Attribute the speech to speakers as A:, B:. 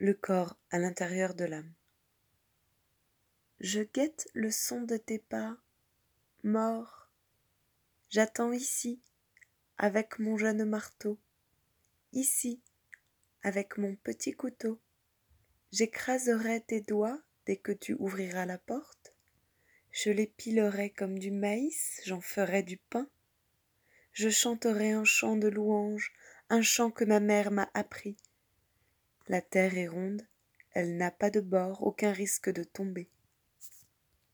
A: le corps à l'intérieur de l'âme. Je guette le son de tes pas, mort. J'attends ici, avec mon jeune marteau, ici, avec mon petit couteau. J'écraserai tes doigts dès que tu ouvriras la porte. Je les pilerai comme du maïs, j'en ferai du pain. Je chanterai un chant de louange, un chant que ma mère m'a appris. La terre est ronde, elle n'a pas de bord, aucun risque de tomber.